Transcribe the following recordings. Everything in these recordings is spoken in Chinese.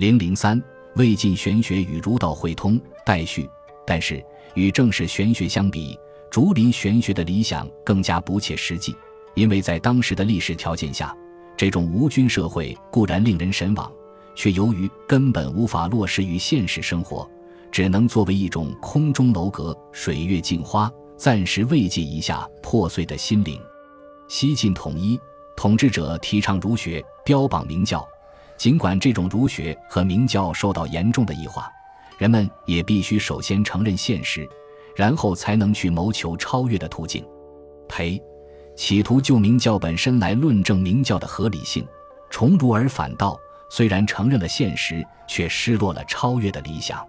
零零三，魏晋玄学与儒道会通，待续。但是与正式玄学相比，竹林玄学的理想更加不切实际，因为在当时的历史条件下，这种无君社会固然令人神往，却由于根本无法落实于现实生活，只能作为一种空中楼阁、水月镜花，暂时慰藉一下破碎的心灵。西晋统一，统治者提倡儒学，标榜明教。尽管这种儒学和明教受到严重的异化，人们也必须首先承认现实。然后才能去谋求超越的途径，裴企图就明教本身来论证明教的合理性，从儒而反道。虽然承认了现实，却失落了超越的理想。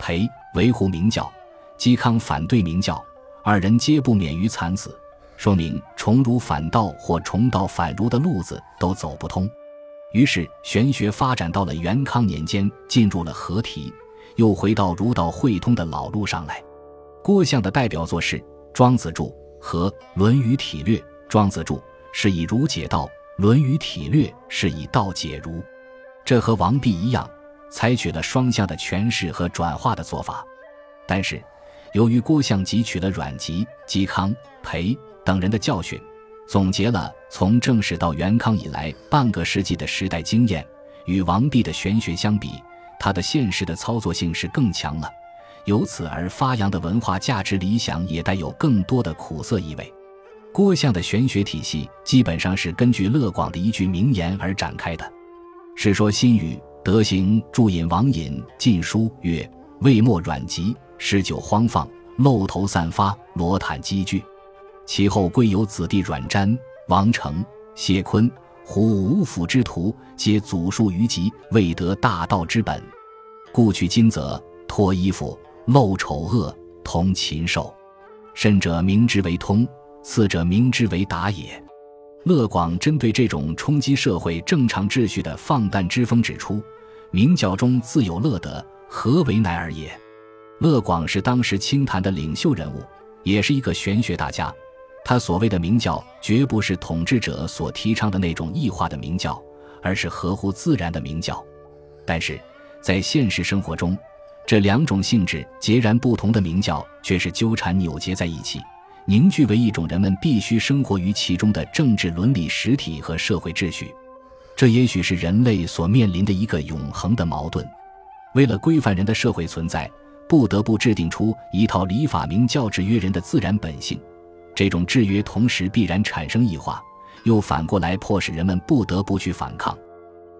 裴维护明教，嵇康反对明教，二人皆不免于惨死，说明从儒反道或从道反儒的路子都走不通。于是玄学发展到了元康年间，进入了合体，又回到儒道汇通的老路上来。郭象的代表作是《庄子注》和《论语体略》。《庄子注》是以儒解道，《论语体略》是以道解儒。这和王弼一样，采取了双向的诠释和转化的做法。但是，由于郭象汲取了阮籍、嵇康、裴等人的教训，总结了从正史到元康以来半个世纪的时代经验，与王弼的玄学相比，他的现实的操作性是更强了。由此而发扬的文化价值理想也带有更多的苦涩意味。郭象的玄学体系基本上是根据乐广的一句名言而展开的，《世说新语·德行注引王隐晋书》曰：“魏末阮籍诗酒荒放，漏头散发，罗毯积聚。其后归有子弟阮瞻、王成、谢坤、胡五府之徒，皆祖述于籍，未得大道之本，故取今则脱衣服。”露丑恶同禽兽，甚者明之为通，次者明之为达也。乐广针对这种冲击社会正常秩序的放诞之风指出：明教中自有乐德，何为乃尔也？乐广是当时清谈的领袖人物，也是一个玄学大家。他所谓的明教，绝不是统治者所提倡的那种异化的明教，而是合乎自然的明教。但是在现实生活中，这两种性质截然不同的明教，却是纠缠扭结在一起，凝聚为一种人们必须生活于其中的政治伦理实体和社会秩序。这也许是人类所面临的一个永恒的矛盾。为了规范人的社会存在，不得不制定出一套礼法明教制约人的自然本性。这种制约同时必然产生异化，又反过来迫使人们不得不去反抗。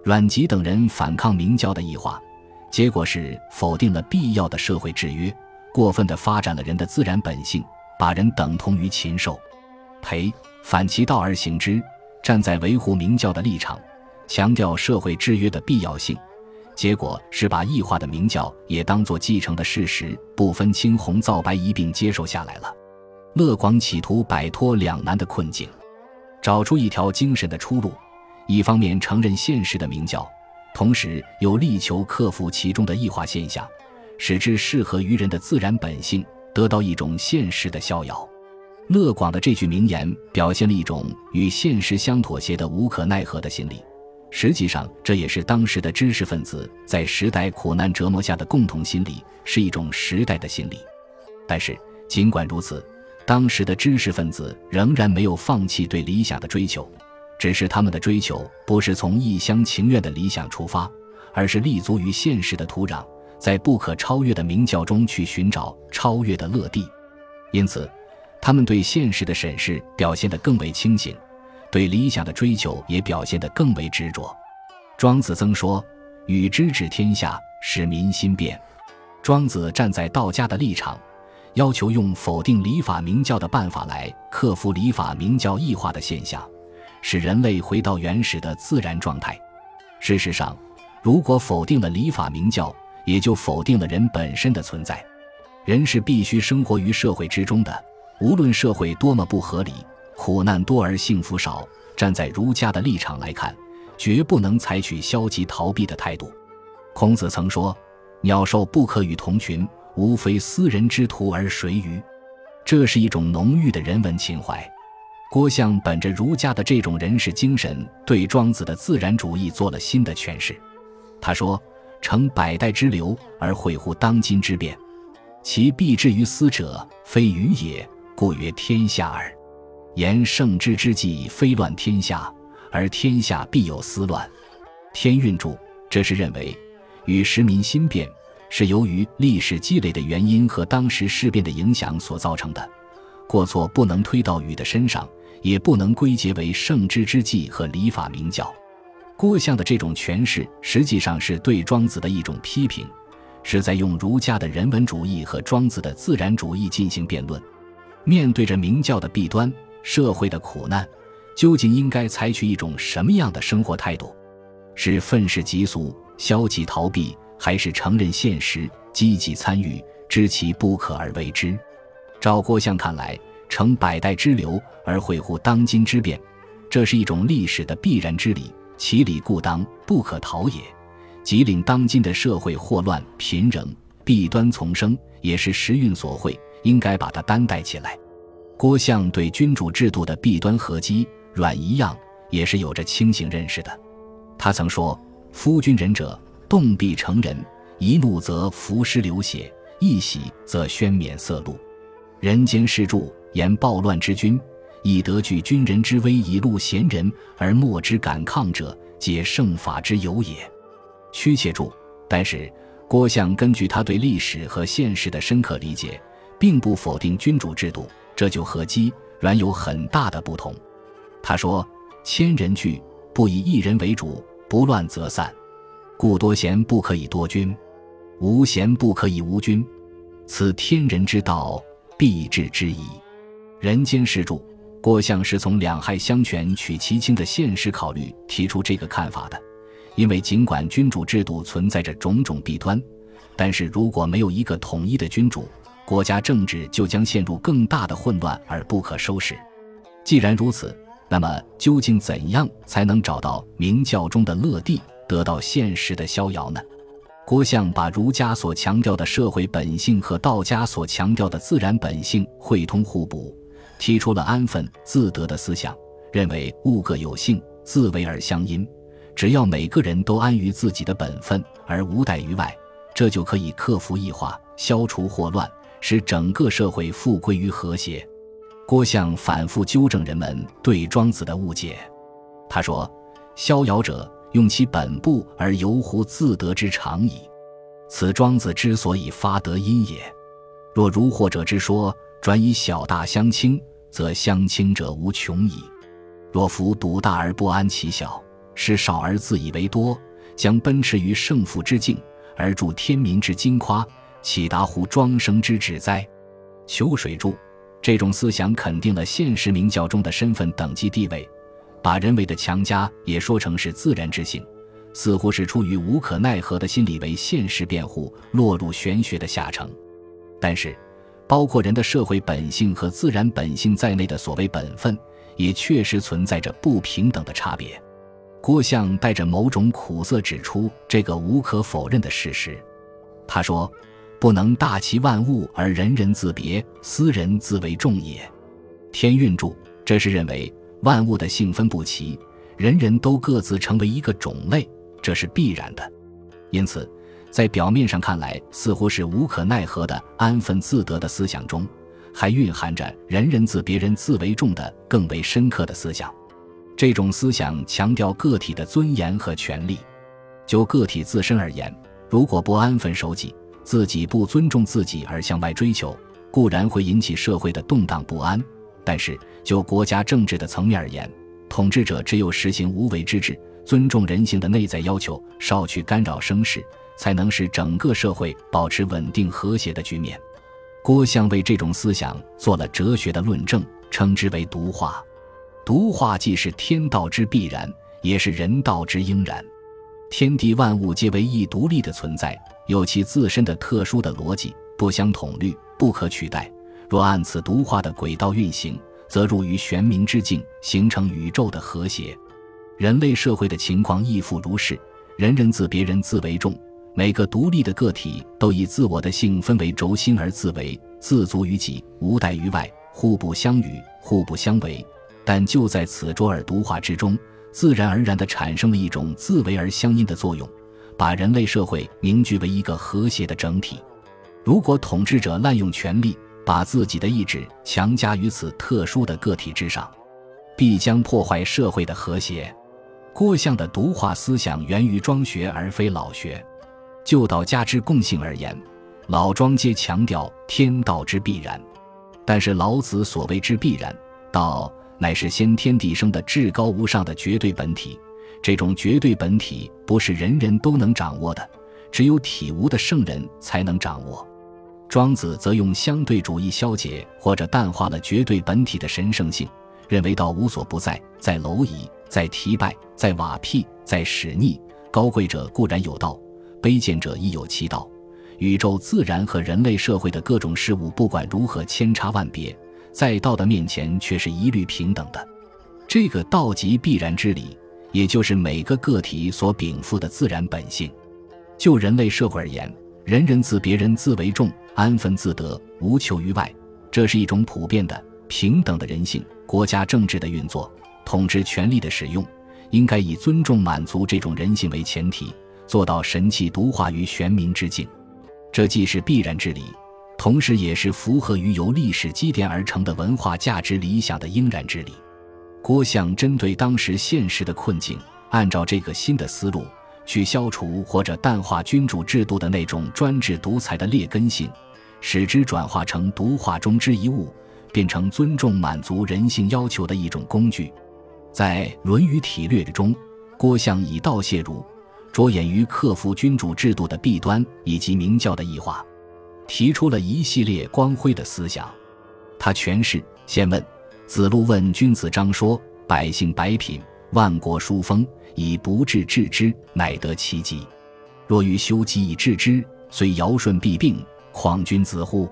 阮籍等人反抗明教的异化。结果是否定了必要的社会制约，过分的发展了人的自然本性，把人等同于禽兽。裴反其道而行之，站在维护明教的立场，强调社会制约的必要性。结果是把异化的明教也当作继承的事实，不分青红皂白一并接受下来了。乐广企图摆脱两难的困境，找出一条精神的出路：一方面承认现实的明教。同时又力求克服其中的异化现象，使之适合于人的自然本性，得到一种现实的逍遥。乐广的这句名言表现了一种与现实相妥协的无可奈何的心理。实际上，这也是当时的知识分子在时代苦难折磨下的共同心理，是一种时代的心理。但是，尽管如此，当时的知识分子仍然没有放弃对理想的追求。只是他们的追求不是从一厢情愿的理想出发，而是立足于现实的土壤，在不可超越的明教中去寻找超越的乐地。因此，他们对现实的审视表现得更为清醒，对理想的追求也表现得更为执着。庄子曾说：“与之治天下，使民心变。”庄子站在道家的立场，要求用否定礼法明教的办法来克服礼法明教异化的现象。使人类回到原始的自然状态。事实上，如果否定了礼法明教，也就否定了人本身的存在。人是必须生活于社会之中的，无论社会多么不合理，苦难多而幸福少。站在儒家的立场来看，绝不能采取消极逃避的态度。孔子曾说：“鸟兽不可与同群，无非斯人之徒而谁与？”这是一种浓郁的人文情怀。郭象本着儒家的这种人士精神，对庄子的自然主义做了新的诠释。他说：“成百代之流而会乎当今之变。其必至于斯者，非愚也，故曰天下耳。言圣之之计，非乱天下，而天下必有思乱。天运注，这是认为与时民心变是由于历史积累的原因和当时事变的影响所造成的过错，不能推到禹的身上，也不能归结为圣之之计和礼法明教。郭象的这种诠释，实际上是对庄子的一种批评，是在用儒家的人文主义和庄子的自然主义进行辩论。面对着明教的弊端、社会的苦难，究竟应该采取一种什么样的生活态度？是愤世嫉俗、消极逃避，还是承认现实、积极参与，知其不可而为之？照郭象看来，成百代之流而会乎当今之变，这是一种历史的必然之理。其理固当不可逃也，即令当今的社会祸乱频仍，弊端丛生，也是时运所会，应该把它担待起来。郭象对君主制度的弊端和积软一样，也是有着清醒认识的。他曾说：“夫君仁者，动必成仁；一怒则浮尸流血，一喜则宣冕色禄。人间世著，言暴乱之君。”以得据军人之威，以戮贤人而莫之敢抗者，皆圣法之有也。屈且注。但是郭象根据他对历史和现实的深刻理解，并不否定君主制度，这就和姬阮有很大的不同。他说：“千人聚，不以一人为主，不乱则散。故多贤不可以多君，无贤不可以无君。此天人之道，必至之矣。人间世著。”郭象是从两害相权取其轻的现实考虑提出这个看法的，因为尽管君主制度存在着种种弊端，但是如果没有一个统一的君主，国家政治就将陷入更大的混乱而不可收拾。既然如此，那么究竟怎样才能找到明教中的乐地，得到现实的逍遥呢？郭象把儒家所强调的社会本性和道家所强调的自然本性汇通互补。提出了安分自得的思想，认为物各有性，自为而相因。只要每个人都安于自己的本分，而无待于外，这就可以克服异化，消除祸乱，使整个社会复归于和谐。郭象反复纠正人们对庄子的误解。他说：“逍遥者，用其本部而游乎自得之常矣。此庄子之所以发德因也。若如惑者之说，转以小大相倾。”则相倾者无穷矣。若夫独大而不安其小，使少而自以为多，将奔驰于胜负之境，而助天民之金夸，岂达乎庄生之志哉？秋水注这种思想肯定了现实明教中的身份等级地位，把人为的强加也说成是自然之性，似乎是出于无可奈何的心理为现实辩护，落入玄学的下层。但是。包括人的社会本性和自然本性在内的所谓本分，也确实存在着不平等的差别。郭象带着某种苦涩指出这个无可否认的事实。他说：“不能大其万物而人人自别，斯人自为众也。”天运注，这是认为万物的性分不齐，人人都各自成为一个种类，这是必然的。因此。在表面上看来，似乎是无可奈何的安分自得的思想中，还蕴含着“人人自别人自为重”的更为深刻的思想。这种思想强调个体的尊严和权利。就个体自身而言，如果不安分守己，自己不尊重自己而向外追求，固然会引起社会的动荡不安；但是就国家政治的层面而言，统治者只有实行无为之治，尊重人性的内在要求，少去干扰生事。才能使整个社会保持稳定和谐的局面。郭象为这种思想做了哲学的论证，称之为独化。独化既是天道之必然，也是人道之应然。天地万物皆为一独立的存在，有其自身的特殊的逻辑，不相统律，不可取代。若按此独化的轨道运行，则入于玄冥之境，形成宇宙的和谐。人类社会的情况亦复如是，人人自别人自为重。每个独立的个体都以自我的性分为轴心而自为，自足于己，无待于外，互不相与，互不相为。但就在此卓尔独化之中，自然而然地产生了一种自为而相因的作用，把人类社会凝聚为一个和谐的整体。如果统治者滥用权力，把自己的意志强加于此特殊的个体之上，必将破坏社会的和谐。郭象的独化思想源于庄学而非老学。就道家之共性而言，老庄皆强调天道之必然，但是老子所谓之必然，道乃是先天地生的至高无上的绝对本体。这种绝对本体不是人人都能掌握的，只有体悟的圣人才能掌握。庄子则用相对主义消解或者淡化了绝对本体的神圣性，认为道无所不在，在蝼蚁，在提拜，在瓦辟，在使逆。高贵者固然有道，卑贱者亦有其道。宇宙、自然和人类社会的各种事物，不管如何千差万别，在道的面前却是一律平等的。这个道即必然之理。也就是每个个体所禀赋的自然本性。就人类社会而言，人人自别人自为重，安分自得，无求于外，这是一种普遍的平等的人性。国家政治的运作，统治权力的使用，应该以尊重满足这种人性为前提，做到神气独化于玄冥之境。这既是必然之理，同时也是符合于由历史积淀而成的文化价值理想的应然之理。郭象针对当时现实的困境，按照这个新的思路去消除或者淡化君主制度的那种专制独裁的劣根性，使之转化成独化中之一物，变成尊重满足人性要求的一种工具。在《论语体略》中，郭象以道谢儒，着眼于克服君主制度的弊端以及明教的异化，提出了一系列光辉的思想。他诠释：先问。子路问君子章说：“百姓百品，万国殊风，以不治治之，乃得其极。若欲修己以治之，虽尧舜必病，况君子乎？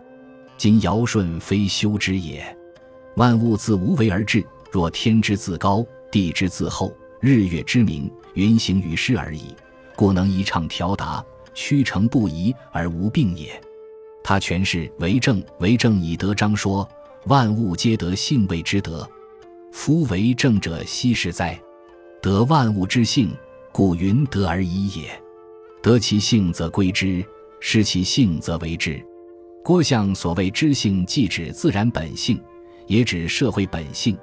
今尧舜非修之也。万物自无为而治，若天之自高，地之自厚，日月之明，云行于世而已，故能一畅调达，曲成不移而无病也。”他诠释为政，为政以德章说。万物皆得性谓之德，夫为政者奚是哉？得万物之性，故云德而已也。得其性则归之，失其性则为之。郭象所谓知性，既指自然本性，也指社会本性，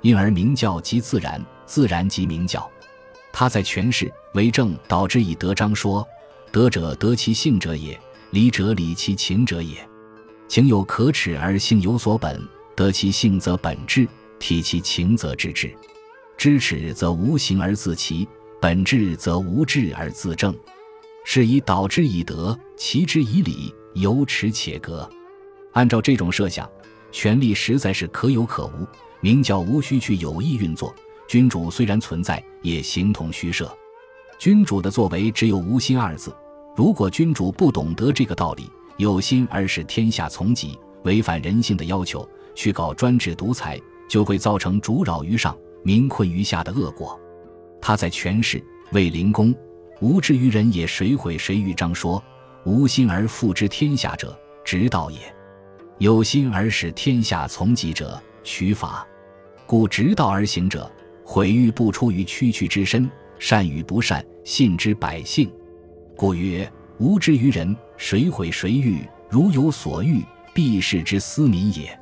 因而明教即自然，自然即明教。他在诠释为政导之以德章说：德者得其性者也，理者理其情者也。情有可耻而性有所本，得其性则本质，体其情则知之。知耻则无形而自齐，本质则无智而自正。是以导之以德，齐之以礼，有耻且格。按照这种设想，权力实在是可有可无，明教无需去有意运作。君主虽然存在，也形同虚设。君主的作为只有无心二字。如果君主不懂得这个道理，有心而使天下从己，违反人性的要求，去搞专制独裁，就会造成主扰于上，民困于下的恶果。他在诠释卫灵公“无知于人也，谁毁谁欲章说：“无心而复之天下者，直道也；有心而使天下从己者，取法。故直道而行者，毁誉不出于区区之身，善与不善，信之百姓。故曰。”无知于人，谁毁谁欲？如有所欲，必是之思民也。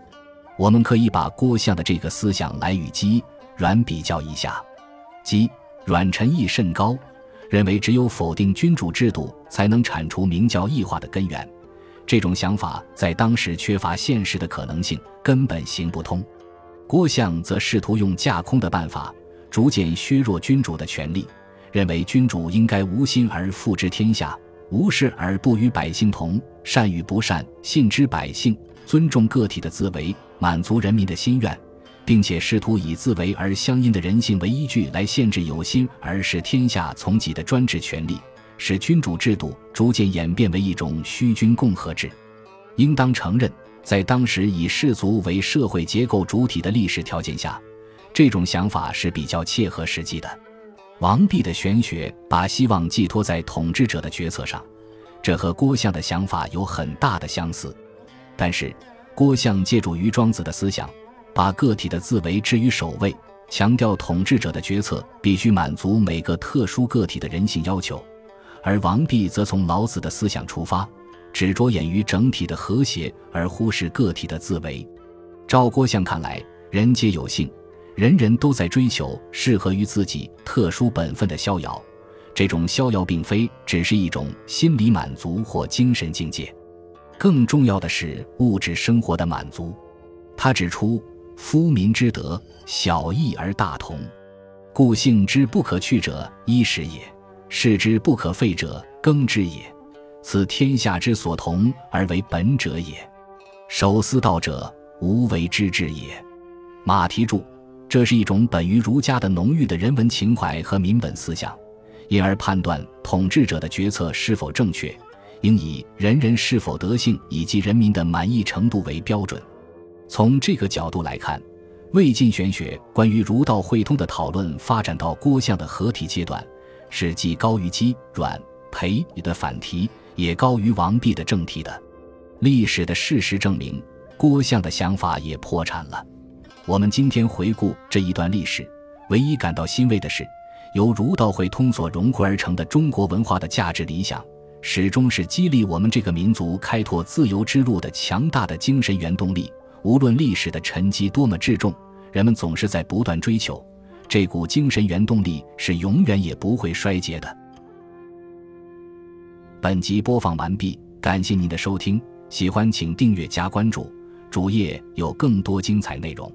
我们可以把郭象的这个思想来与姬阮比较一下。即阮臣义甚高，认为只有否定君主制度，才能铲除明教异化的根源。这种想法在当时缺乏现实的可能性，根本行不通。郭象则试图用架空的办法，逐渐削弱君主的权力，认为君主应该无心而复之天下。无事而不与百姓同，善与不善，信之百姓，尊重个体的自为，满足人民的心愿，并且试图以自为而相因的人性为依据来限制有心而使天下从己的专制权力，使君主制度逐渐演变为一种虚君共和制。应当承认，在当时以氏族为社会结构主体的历史条件下，这种想法是比较切合实际的。王弼的玄学把希望寄托在统治者的决策上，这和郭象的想法有很大的相似。但是，郭象借助于庄子的思想，把个体的自为置于首位，强调统治者的决策必须满足每个特殊个体的人性要求，而王弼则从老子的思想出发，只着眼于整体的和谐，而忽视个体的自为。赵郭相看来，人皆有幸，人人都在追求适合于自己特殊本分的逍遥。这种逍遥并非只是一种心理满足或精神境界，更重要的是物质生活的满足。他指出：“夫民之德，小义而大同。故性之不可去者，衣食也；事之不可废者，耕之也。此天下之所同而为本者也。守私道者，无为之治也。”马蹄注：这是一种本于儒家的浓郁的人文情怀和民本思想。因而判断统治者的决策是否正确，应以人人是否德性以及人民的满意程度为标准。从这个角度来看，魏晋玄学关于儒道会通的讨论发展到郭象的合体阶段，是既高于姬、阮、裴的反题，也高于王弼的正题的。历史的事实证明，郭象的想法也破产了。我们今天回顾这一段历史，唯一感到欣慰的是。由儒道会通所融汇而成的中国文化的价值理想，始终是激励我们这个民族开拓自由之路的强大的精神原动力。无论历史的沉积多么至重，人们总是在不断追求这股精神原动力，是永远也不会衰竭的。本集播放完毕，感谢您的收听，喜欢请订阅加关注，主页有更多精彩内容。